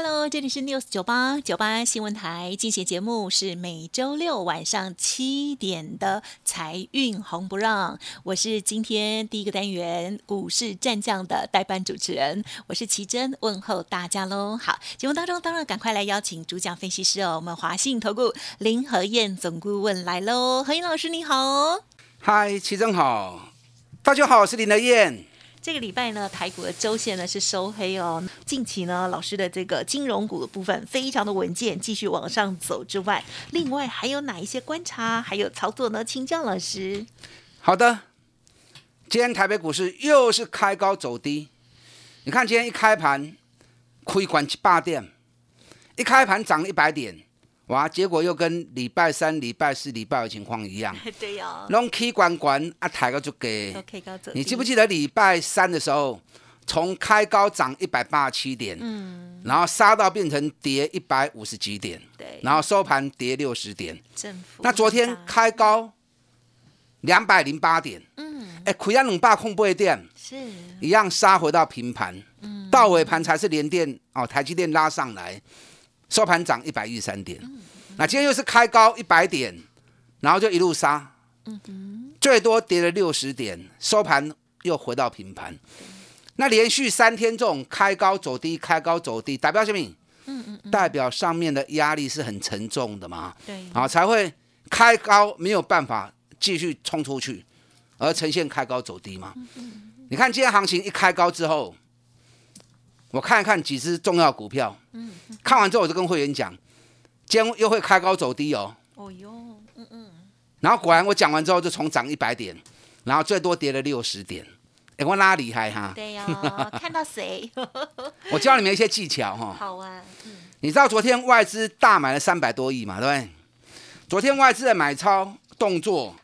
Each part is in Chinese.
Hello，这里是 News 九八九八新闻台，进行节目是每周六晚上七点的财运红不让，我是今天第一个单元股市战将的代班主持人，我是奇珍，问候大家喽。好，节目当中当然赶快来邀请主讲分析师哦，我们华信投顾林和燕总顾问来喽，何燕老师你好，嗨，奇珍好，大家好，我是林和燕。这个礼拜呢，台股的周线呢是收黑哦。近期呢，老师的这个金融股的部分非常的稳健，继续往上走之外，另外还有哪一些观察，还有操作呢？请教老师。好的，今天台北股市又是开高走低。你看今天一开盘，亏管七八点，一开盘涨一百点。哇！结果又跟礼拜三、礼拜四、礼拜的情况一样，对呀，拢 K 管管啊，抬高就给。你记不记得礼拜三的时候，从开高涨一百八十七点，嗯，然后杀到变成跌一百五十几点，对，然后收盘跌六十点，那昨天开高两百零八点，嗯，哎，亏了两百空八点，是，一样杀回到平盘，嗯，到尾盘才是连电哦，台积电拉上来。收盘涨一百一十三点，那今天又是开高一百点，然后就一路杀，最多跌了六十点，收盘又回到平盘。那连续三天这种开高走低、开高走低，代表什么？嗯嗯，代表上面的压力是很沉重的嘛？对，啊，才会开高没有办法继续冲出去，而呈现开高走低嘛？你看今天行情一开高之后。我看一看几只重要股票，嗯，看完之后我就跟会员讲，今天又会开高走低哦。哦哟，嗯嗯。然后果然我讲完之后就从涨一百点，然后最多跌了六十点。哎，我拉厉害哈。对呀，看到谁？我教你们一些技巧哈。好啊。你知道昨天外资大买了三百多亿嘛？对不对？昨天外资的买超动作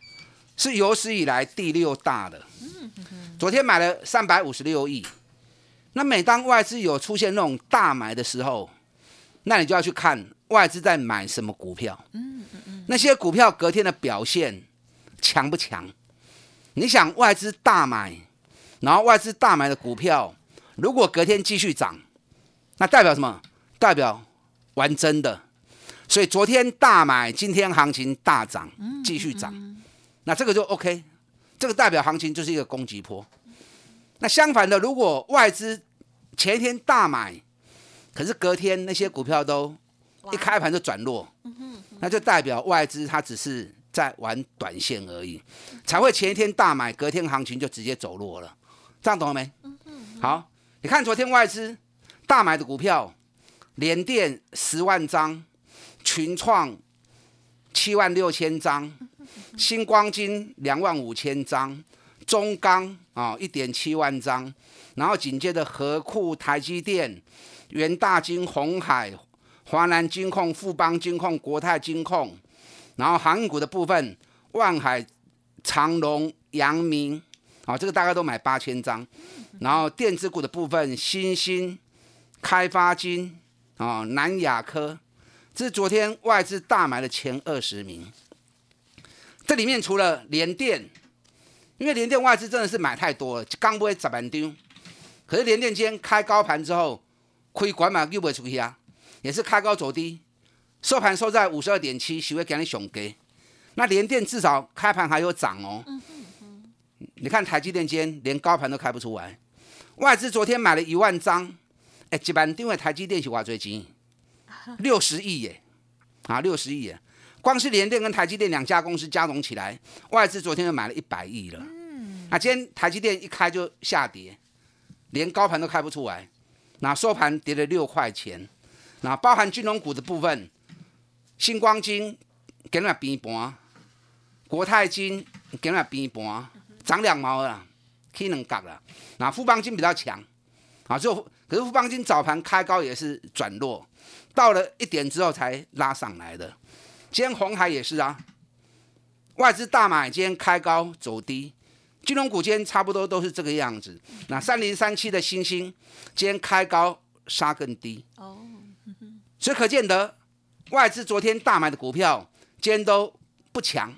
是有史以来第六大的。嗯昨天买了三百五十六亿。那每当外资有出现那种大买的时候，那你就要去看外资在买什么股票。嗯嗯嗯。那些股票隔天的表现强不强？你想外资大买，然后外资大买的股票，如果隔天继续涨，那代表什么？代表玩真的。所以昨天大买，今天行情大涨，继续涨，那这个就 OK。这个代表行情就是一个攻击波。那相反的，如果外资前一天大买，可是隔天那些股票都一开盘就转弱，那就代表外资它只是在玩短线而已，才会前一天大买，隔天行情就直接走弱了。这样懂了没？好，你看昨天外资大买的股票，联电十万张，群创七万六千张，星光金两万五千张。中钢啊，一点七万张，然后紧接着和库、台积电、元大金、红海、华南金控、富邦金控、国泰金控，然后航运股的部分，万海、长隆、阳明，啊，这个大概都买八千张，然后电子股的部分，新兴、开发金，啊，南亚科，这是昨天外资大买的前二十名，这里面除了联电。因为联电外资真的是买太多了，刚不会十万丢。可是联电今天开高盘之后，亏管嘛又不会出去啊，也是开高走低，收盘收在五十二点七，是会给你熊给。那联电至少开盘还有涨哦。你看台积电今天连高盘都开不出来，外资昨天买了一万张，哎，一万因为台积电是挖最金，六十亿耶，啊，六十亿耶。光是联电跟台积电两家公司加总起来，外资昨天就买了一百亿了。嗯，那今天台积电一开就下跌，连高盘都开不出来，那收盘跌了六块钱。那包含金融股的部分，星光金给了边盘，国泰金给了边盘，涨两毛了，K 能杠了。那富邦金比较强，啊，就可是富邦金早盘开高也是转弱，到了一点之后才拉上来的。今天红海也是啊，外资大买，今天开高走低，金融股今天差不多都是这个样子。那三零三七的星星今天开高杀更低，哦，所以可见得外资昨天大买的股票今天都不强。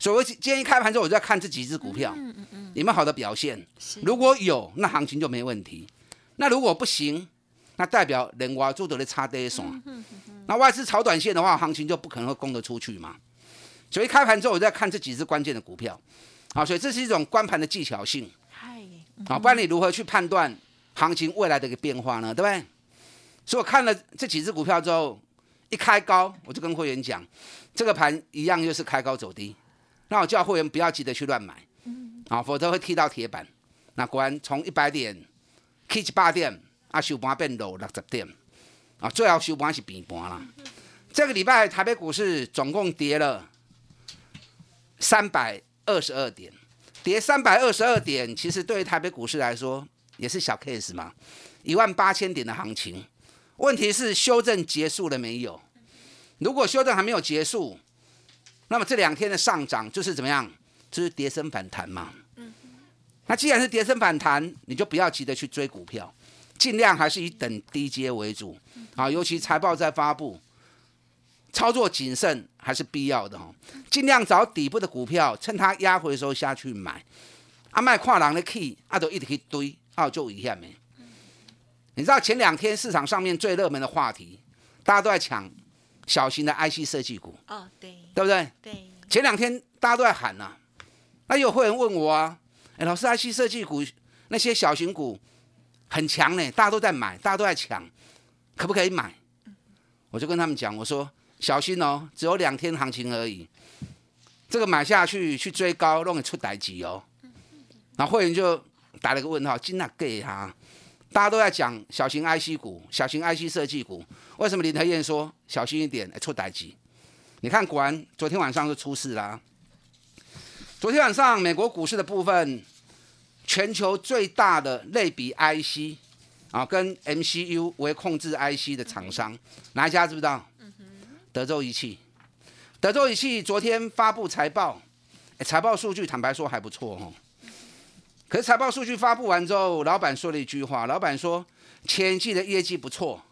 所以今天一开盘之后，我就在看这几只股票。有没有好的表现。如果有，那行情就没问题；那如果不行，那代表人挖做的咧差跌爽。那外资炒短线的话，行情就不可能会攻得出去嘛。所以开盘之后，我在看这几只关键的股票，啊，所以这是一种关盘的技巧性。嗨，啊，不然你如何去判断行情未来的一个变化呢？对不对？所以我看了这几只股票之后，一开高，我就跟会员讲，这个盘一样又是开高走低，那我叫会员不要急着去乱买，啊，否则会踢到铁板。那果然从一百点 K 七八点，啊，收盘变落六十点，啊，最后收盘是平盘啦。这个礼拜台北股市总共跌了。三百二十二点，跌三百二十二点，其实对于台北股市来说也是小 case 嘛，一万八千点的行情。问题是修正结束了没有？如果修正还没有结束，那么这两天的上涨就是怎么样？就是跌升反弹嘛。那既然是跌升反弹，你就不要急着去追股票，尽量还是以等低阶为主啊，尤其财报在发布。操作谨慎还是必要的哈，尽量找底部的股票，趁它压回的时候下去买。阿麦跨廊的 key，阿都一直去堆，啊就一下没。你知道前两天市场上面最热门的话题，大家都在抢小型的 IC 设计股。哦，对，对不对？对。前两天大家都在喊呐，那有会员问我啊，哎，老师，IC 设计股那些小型股很强呢，大家都在买，大家都在抢，可不可以买？我就跟他们讲，我说。小心哦，只有两天行情而已。这个买下去去追高，容易出歹机哦。然后会员就打了个问号，今哪给哈？大家都在讲小型 IC 股、小型 IC 设计股，为什么林德燕说小心一点，出歹机？你看，果然昨天晚上就出事啦。昨天晚上美国股市的部分，全球最大的类比 IC 啊，跟 MCU 为控制 IC 的厂商，哪一家知不知道？德州仪器，德州仪器昨天发布财报，财报数据坦白说还不错哦。可是财报数据发布完之后，老板说了一句话，老板说前季的业绩不错，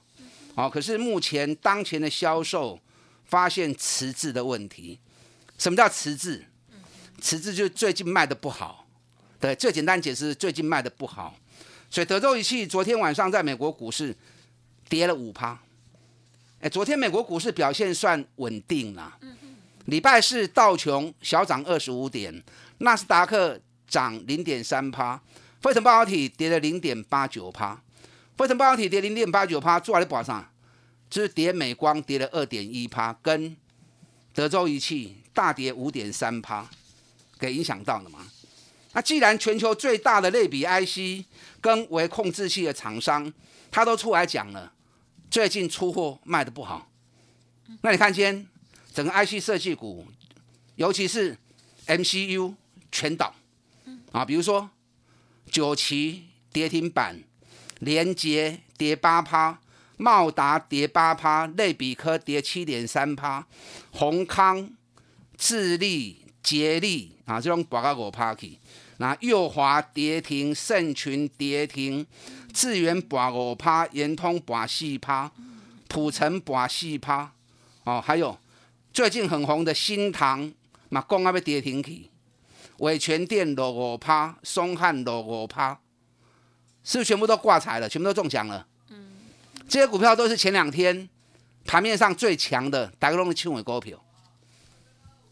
哦，可是目前当前的销售发现迟滞的问题。什么叫迟滞？迟滞就是最近卖的不好。对，最简单解释，最近卖的不好。所以德州仪器昨天晚上在美国股市跌了五趴。哎，昨天美国股市表现算稳定了。礼拜四道琼小涨二十五点，纳斯达克涨零点三趴，费城半导体跌了零点八九趴。费城半导体跌零点八九趴，做来不好上，就是跌美光跌了二点一趴，跟德州仪器大跌五点三趴，给影响到了吗？那既然全球最大的类比 IC 跟微控制器的厂商，他都出来讲了。最近出货卖的不好，那你看今天整个 IC 设计股，尤其是 MCU 全倒，啊，比如说九旗跌停板，联捷跌八趴，茂达跌八趴，类比科跌七点三趴，宏康、智利、捷利啊，这种八个五趴去，那右华跌停，盛群跌停。智源拔五趴，延通拔四趴，普成拔四趴，哦，还有最近很红的新塘，嘛，讲啊要跌停去，伟全电落五趴，松汉落五趴，是全部都挂彩了，全部都中奖了？嗯，这些股票都是前两天盘面上最强的，大家拢是轻尾股票。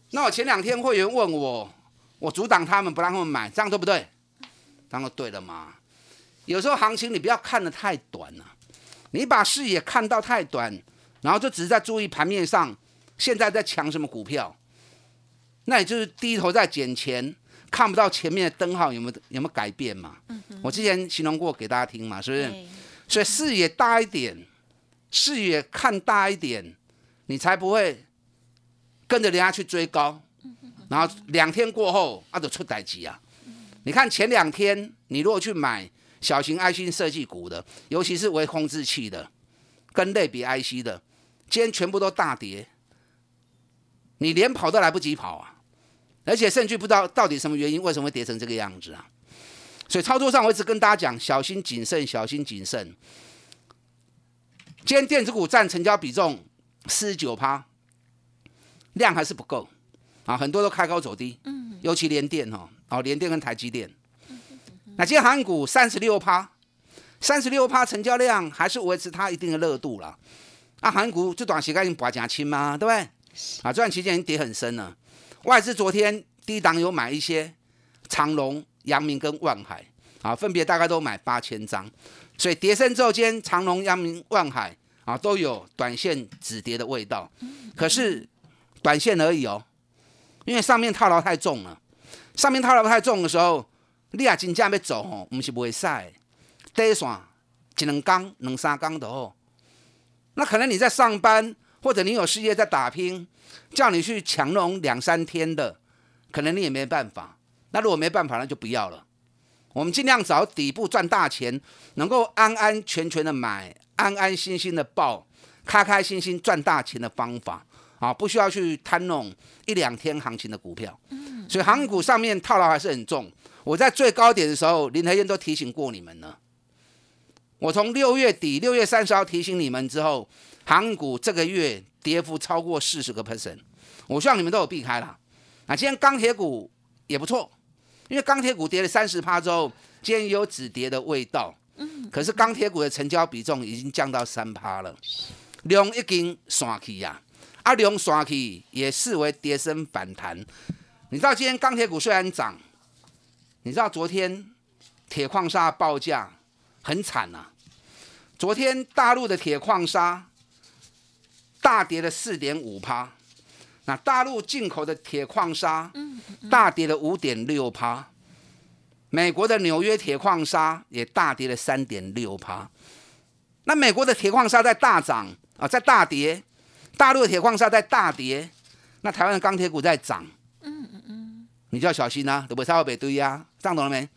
那我前两天会员问我，我阻挡他们不让他们买，这样对不对？当然对了嘛。有时候行情你不要看得太短了，你把视野看到太短，然后就只是在注意盘面上现在在抢什么股票，那也就是低头在捡钱，看不到前面的灯号有没有有没有改变嘛？我之前形容过给大家听嘛，是不是？所以视野大一点，视野看大一点，你才不会跟着人家去追高，然后两天过后啊就出歹机啊。你看前两天，你如果去买小型爱心设计股的，尤其是微控制器的，跟类比 IC 的，今天全部都大跌，你连跑都来不及跑啊！而且甚至不知道到底什么原因，为什么会跌成这个样子啊？所以操作上，我一直跟大家讲，小心谨慎，小心谨慎。今天电子股占成交比重四十九趴，量还是不够啊，很多都开高走低，嗯，尤其联电哦，哦，联电跟台积电，那今天韩股三十六趴，三十六趴成交量还是维持它一定的热度了，啊，航运股这短时间已经拔加轻嘛？对不对？啊，这段期间已经跌很深了，外资昨天低档有买一些长隆、阳明跟万海，啊，分别大概都买八千张。所以跌升之后，今天长隆、阳明、万海啊，都有短线止跌的味道。可是短线而已哦，因为上面套牢太重了。上面套牢太重的时候，你也真正要走哦，不是不会晒。第一线一两缸、两三缸的哦。那可能你在上班，或者你有事业在打拼，叫你去强融两三天的，可能你也没办法。那如果没办法，那就不要了。我们尽量找底部赚大钱，能够安安全全的买，安安心心的报，开开心心赚大钱的方法啊，不需要去贪弄一两天行情的股票。嗯，所以航股上面套牢还是很重。我在最高点的时候，林和燕都提醒过你们了。我从六月底六月三十号提醒你们之后，航股这个月跌幅超过四十个 percent，我希望你们都有避开了。啊，今天钢铁股也不错。因为钢铁股跌了三十趴之后，今天有止跌的味道。嗯，可是钢铁股的成交比重已经降到三趴了，量已经散去呀，啊，量刷起也视为跌升反弹。你知道今天钢铁股虽然涨，你知道昨天铁矿砂报价很惨呐。昨天大陆的铁矿砂大跌了四点五趴。那大陆进口的铁矿砂，大跌了五点六趴，美国的纽约铁矿砂也大跌了三点六趴。那美国的铁矿砂在大涨啊，在大跌，大陆的铁矿砂在大跌，那台湾的钢铁股在涨，嗯嗯嗯，你就要小心啊，对不对？会被堆呀，这样懂了没？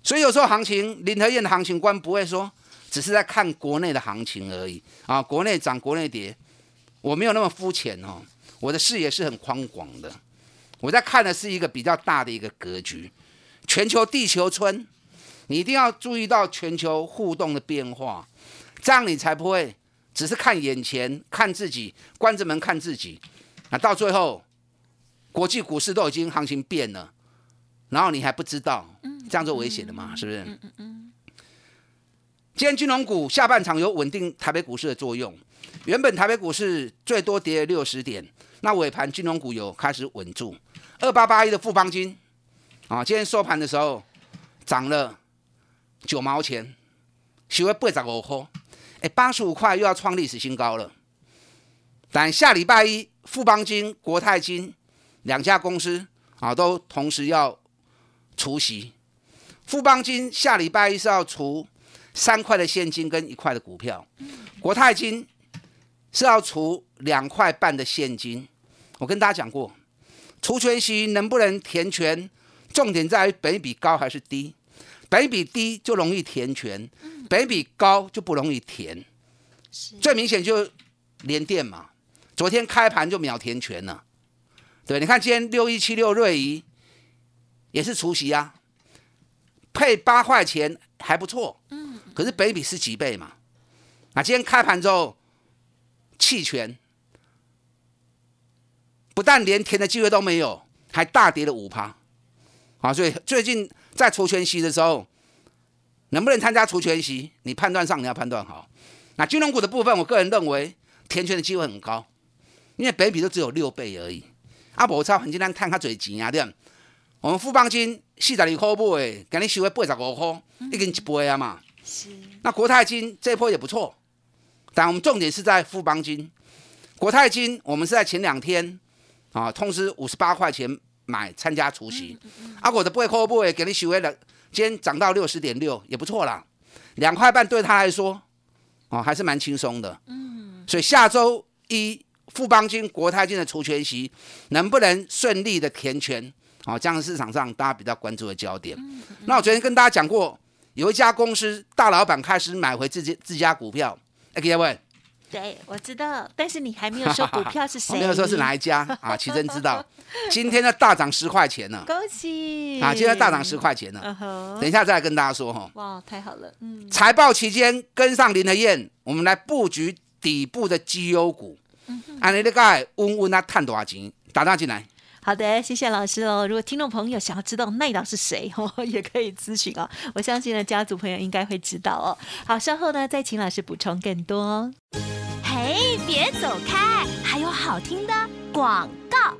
所以有时候行情，林和燕的行情观不会说只是在看国内的行情而已啊，国内涨，国内跌，我没有那么肤浅哦。我的视野是很宽广的，我在看的是一个比较大的一个格局，全球地球村，你一定要注意到全球互动的变化，这样你才不会只是看眼前，看自己，关着门看自己，那到最后国际股市都已经行情变了，然后你还不知道，这样就危险了嘛，是不是？嗯嗯嗯。今天金融股下半场有稳定台北股市的作用，原本台北股市最多跌六十点。那尾盘金融股有开始稳住，二八八一的富邦金啊，今天收盘的时候涨了九毛钱，收为八十五块，哎，八十五块又要创历史新高了。但下礼拜一富邦金、国泰金两家公司啊，都同时要除息。富邦金下礼拜一是要除三块的现金跟一块的股票，国泰金是要除两块半的现金。我跟大家讲过，除权息能不能填权，重点在于本比高还是低。本比低就容易填权，本比高就不容易填。最明显就连电嘛，昨天开盘就秒填全了。对，你看今天六一七六瑞仪也是除夕啊，配八块钱还不错。嗯，可是北比是几倍嘛？啊，今天开盘之后弃权。不但连填的机会都没有，还大跌了五趴，啊！所以最近在除权息的时候，能不能参加除权息？你判断上你要判断好。那金融股的部分，我个人认为填权的机会很高，因为北比都只有六倍而已。阿伯超很简单，看他嘴钱啊，对我们富邦金四十二块买，给你收回八十五块，已经一倍啊嘛。是。那国泰金这波也不错，但我们重点是在富邦金、国泰金，我们是在前两天。啊，通知五十八块钱买参加除夕，啊，我的不会扣不会给你许为了，今天涨到六十点六也不错啦，两块半对他来说，哦还是蛮轻松的。嗯，所以下周一富邦金、国泰金的除权息能不能顺利的填权？哦，这样市场上大家比较关注的焦点。那我昨天跟大家讲过，有一家公司大老板开始买回自己自家股票，哎，各位，对，我知道，但是你还没有说股票是 谁，没有说是哪一家啊？奇珍知道，今天的大涨十块钱呢，恭喜啊！今天大涨十块钱呢，等一下再来跟大家说哈。哇，太好了，嗯。财报期间跟上林和燕，我们来布局底部的绩优股，按你的盖温温啊，探多少钱？打电进来。好的，谢谢老师哦。如果听众朋友想要知道那档是谁 哦，也可以咨询哦。我相信呢，家族朋友应该会知道哦。好，稍后呢再请老师补充更多。嘿，别走开，还有好听的广告。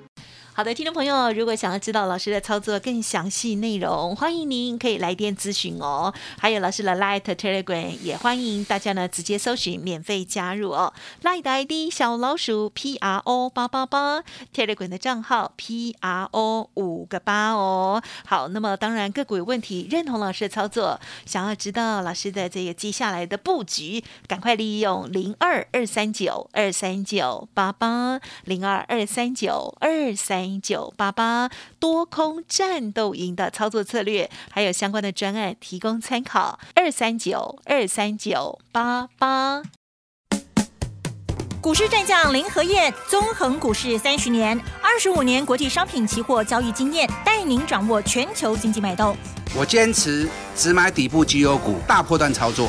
好的，听众朋友，如果想要知道老师的操作更详细内容，欢迎您可以来电咨询哦。还有老师的 Light Telegram 也欢迎大家呢直接搜寻免费加入哦。Light ID 小老鼠 P R O 八八八，Telegram 的账号 P R O 五个八哦。好，那么当然个股有问题，认同老师的操作，想要知道老师的这个接下来的布局，赶快利用零二二三九二三九八八零二二三九二三。零九八八多空战斗营的操作策略，还有相关的专案提供参考。二三九二三九八八。股市战将林和燕，纵横股市三十年，二十五年国际商品期货交易经验，带您掌握全球经济脉动。我坚持只买底部绩优股，大波段操作。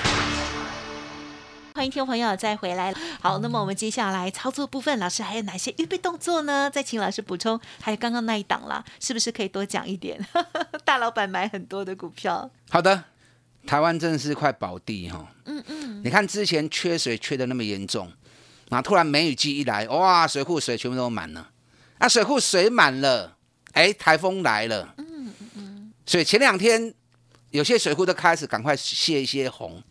欢迎听众朋友再回来。好，那么我们接下来操作部分，老师还有哪些预备动作呢？再请老师补充。还有刚刚那一档啦，是不是可以多讲一点？大老板买很多的股票。好的。台湾真的是块宝地哈，嗯嗯，你看之前缺水缺的那么严重，啊，突然梅雨季一来，哇，水库水全部都满了，啊，水库水满了，哎，台风来了，嗯嗯，所以前两天有些水库都开始赶快泄一些洪，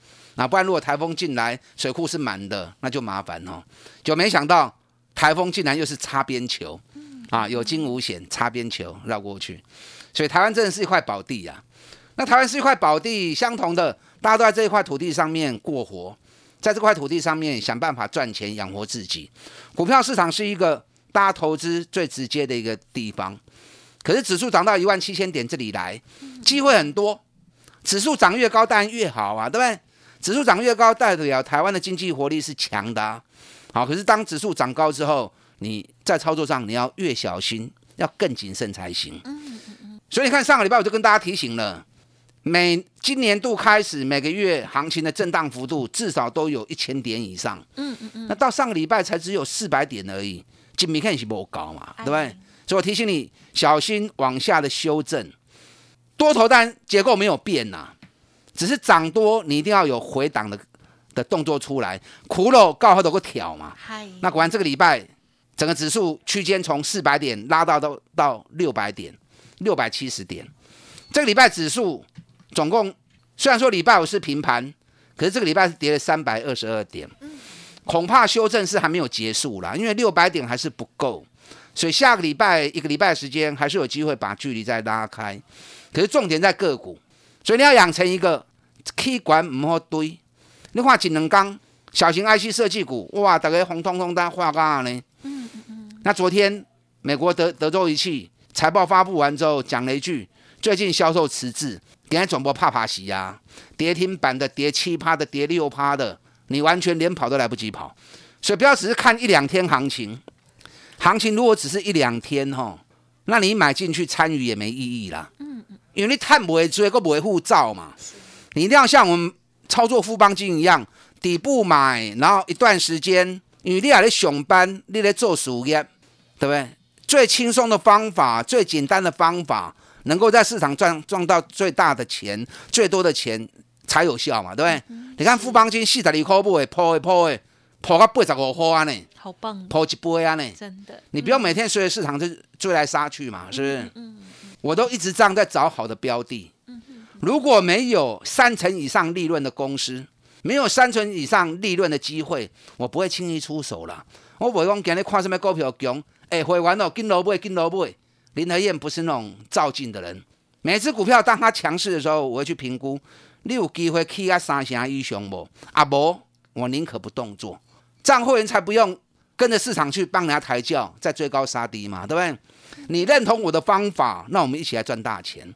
啊，不然如果台风进来水库是满的，那就麻烦哦，就没想到台风竟然又是擦边球，啊，有惊无险，擦边球绕过去，所以台湾真的是一块宝地呀。那台湾是一块宝地，相同的，大家都在这一块土地上面过活，在这块土地上面想办法赚钱养活自己。股票市场是一个大家投资最直接的一个地方。可是指数涨到一万七千点这里来，机会很多。指数涨越高当然越好啊，对不对？指数涨越高代表台湾的经济活力是强的。好，可是当指数涨高之后，你在操作上你要越小心，要更谨慎才行。所以你看上个礼拜我就跟大家提醒了。每今年度开始，每个月行情的震荡幅度至少都有一千点以上。嗯嗯嗯。那到上个礼拜才只有四百点而已，今明看是不高嘛，对不对？所以我提醒你，小心往下的修正。多头单结构没有变呐，只是涨多，你一定要有回档的的动作出来。苦肉告好多个挑嘛。那果然这个礼拜，整个指数区间从四百点拉到到到六百点，六百七十点。这个礼拜指数。总共虽然说礼拜五是平盘，可是这个礼拜是跌了三百二十二点，恐怕修正是还没有结束啦，因为六百点还是不够，所以下个礼拜一个礼拜时间还是有机会把距离再拉开。可是重点在个股，所以你要养成一个 K 管唔好堆。你看锦能钢小型 IC 设计股，哇，大概红彤彤的画干呢。嗯嗯嗯。那昨天美国德德州仪器财报发布完之后，讲了一句，最近销售迟滞。今天转播怕怕洗呀，跌停板的跌七趴的跌六趴的，你完全连跑都来不及跑，所以不要只是看一两天行情，行情如果只是一两天哈，那你买进去参与也没意义啦。嗯嗯，因为你探不会追，个不会护照嘛，你一定要像我们操作富邦金一样，底部买，然后一段时间，因为你还在上班，你在做事业，对不对？最轻松的方法、最简单的方法，能够在市场赚赚到最大的钱、最多的钱才有效嘛，对不对？你看富邦金四十二块买，破的破的，破到八十五块安呢，好棒，破一倍安呢。真的，你不要每天随着市场就追来杀去嘛，是不是？我都一直这样在找好的标的。如果没有三成以上利润的公司，没有三成以上利润的机会，我不会轻易出手了。我不会讲今日看什么股票强，哎，会员哦，跟老买，跟老买。林和燕不是那种照进的人。每只股票当它强势的时候，我会去评估，你有机会起啊三成以上不？啊不，我宁可不动作，这样会员才不用跟着市场去帮人家抬轿，再追高杀低嘛，对不对？你认同我的方法，那我们一起来赚大钱。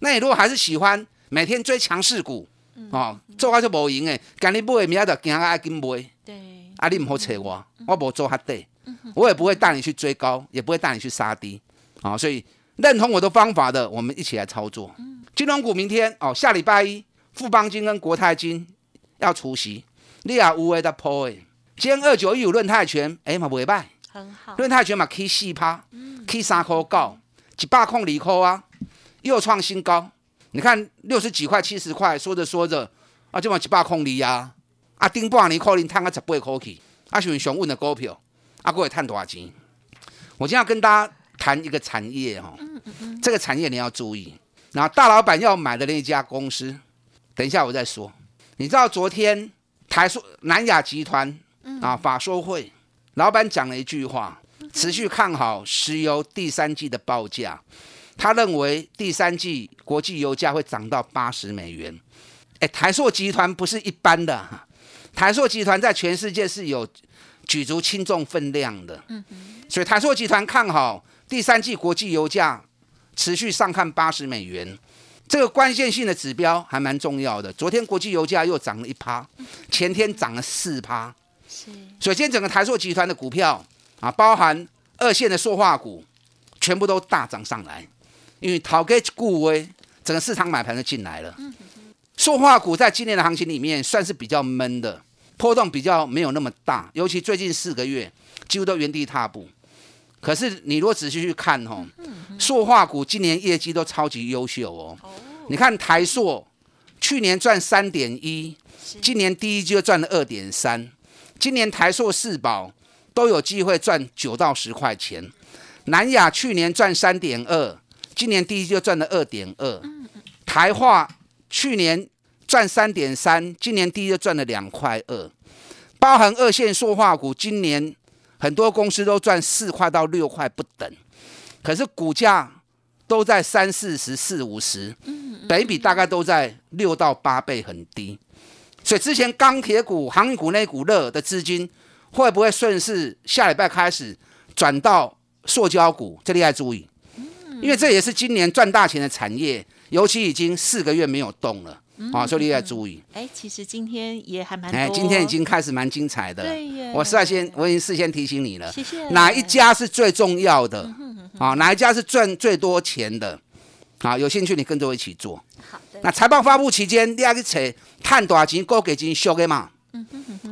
那你如果还是喜欢每天追强势股，哦，做下就无赢诶，今日买，明仔就惊爱紧买。对，啊，你唔好扯我，我无做哈对，我也不会带你去追高，也不会带你去杀低。啊，所以认同我的方法的，我们一起来操作。金融股明天哦，下礼拜一，富邦金跟国泰金要出席，你也有诶在破诶。今天二九一五论泰拳，哎嘛袂歹，很好，论泰拳嘛 K 四趴，起三块九，一百空二块啊，又创新高。你看六十几块、七十块，说着说着啊，就往一百空二啊，啊顶半年可能赚个十八块去，啊是上稳的股票，啊各位赚多少钱？我今天要跟大家谈一个产业哈、哦，这个产业你要注意。然后大老板要买的那一家公司，等一下我再说。你知道昨天台塑南亚集团啊法说会，老板讲了一句话，持续看好石油第三季的报价。他认为第三季国际油价会涨到八十美元。哎，台塑集团不是一般的哈，台塑集团在全世界是有举足轻重分量的。所以台塑集团看好第三季国际油价持续上看八十美元，这个关键性的指标还蛮重要的。昨天国际油价又涨了一趴，前天涨了四趴。是，所以今天整个台塑集团的股票啊，包含二线的塑化股，全部都大涨上来。因为淘给固威，整个市场买盘就进来了。塑化股在今年的行情里面算是比较闷的，波动比较没有那么大，尤其最近四个月几乎都原地踏步。可是你如果仔细去看哦，塑化股今年业绩都超级优秀哦。你看台塑去年赚三点一，今年第一季就赚了二点三，今年台塑四宝都有机会赚九到十块钱。南亚去年赚三点二。今年第一季就赚了二点二，台化去年赚三点三，今年第一就赚了两块二，包含二线塑化股，今年很多公司都赚四块到六块不等，可是股价都在三四十、四五十，等比大概都在六到八倍，很低。所以之前钢铁股、航运股那股热的资金，会不会顺势下礼拜开始转到塑胶股？这里要注意。因为这也是今年赚大钱的产业，尤其已经四个月没有动了啊，所以你要注意。哎，其实今天也还蛮哎，今天已经开始蛮精彩的。对耶我事先我已经事先提醒你了。谢谢哪一家是最重要的啊？哪一家是赚最多钱的？啊，有兴趣你跟着我一起做。好的，那财报发布期间，你要去扯探多少钱，够给金修给嘛？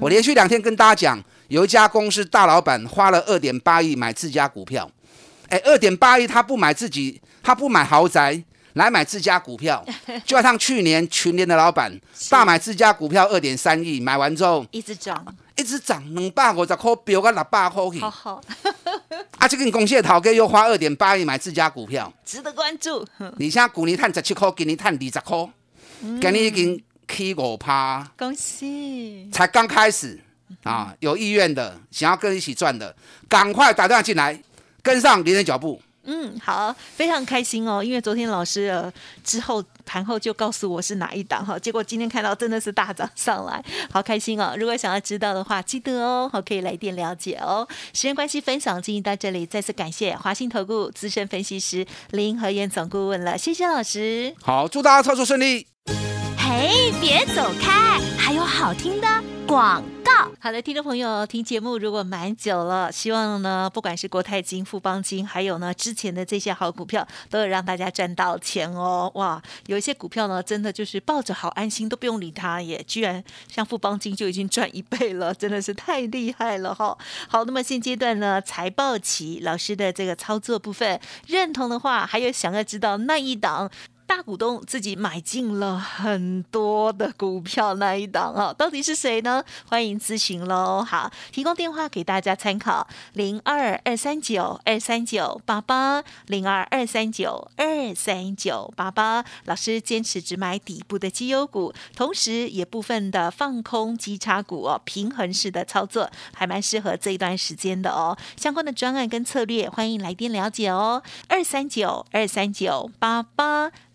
我连续两天跟大家讲，有一家公司大老板花了二点八亿买自家股票。哎，二点八亿，他不买自己，他不买豪宅，来买自家股票，就像去年群联的老板大买自家股票二点三亿，买完之后一直涨，一直涨两百五十块，飙到六百块去。好好，啊，这个公司的头家又花二点八亿买自家股票，值得关注。你现在去年探十七块，今年探二十块，今年已经起五趴，恭喜！才刚开始啊！有意愿的，想要跟一起赚的，赶快打电话进来。跟上林人脚步，嗯，好，非常开心哦，因为昨天老师呃之后盘后就告诉我是哪一档哈，结果今天看到真的是大涨上来，好开心哦！如果想要知道的话，记得哦，好可以来电了解哦。时间关系，分享进行到这里，再次感谢华信投顾资深分析师林和燕总顾问了，谢谢老师。好，祝大家操作顺利。嘿，别走开，还有好听的广告。好的，听众朋友，听节目如果蛮久了，希望呢，不管是国泰金、富邦金，还有呢之前的这些好股票，都有让大家赚到钱哦。哇，有一些股票呢，真的就是抱着好安心，都不用理它，也居然像富邦金就已经赚一倍了，真的是太厉害了哈。好，那么现阶段呢，财报期老师的这个操作部分认同的话，还有想要知道那一档。大股东自己买进了很多的股票，那一档啊，到底是谁呢？欢迎咨询喽。好，提供电话给大家参考：零二二三九二三九八八，零二二三九二三九八八。老师坚持只买底部的绩优股，同时也部分的放空基差股哦，平衡式的操作还蛮适合这一段时间的哦。相关的专案跟策略，欢迎来电了解哦。二三九二三九八八。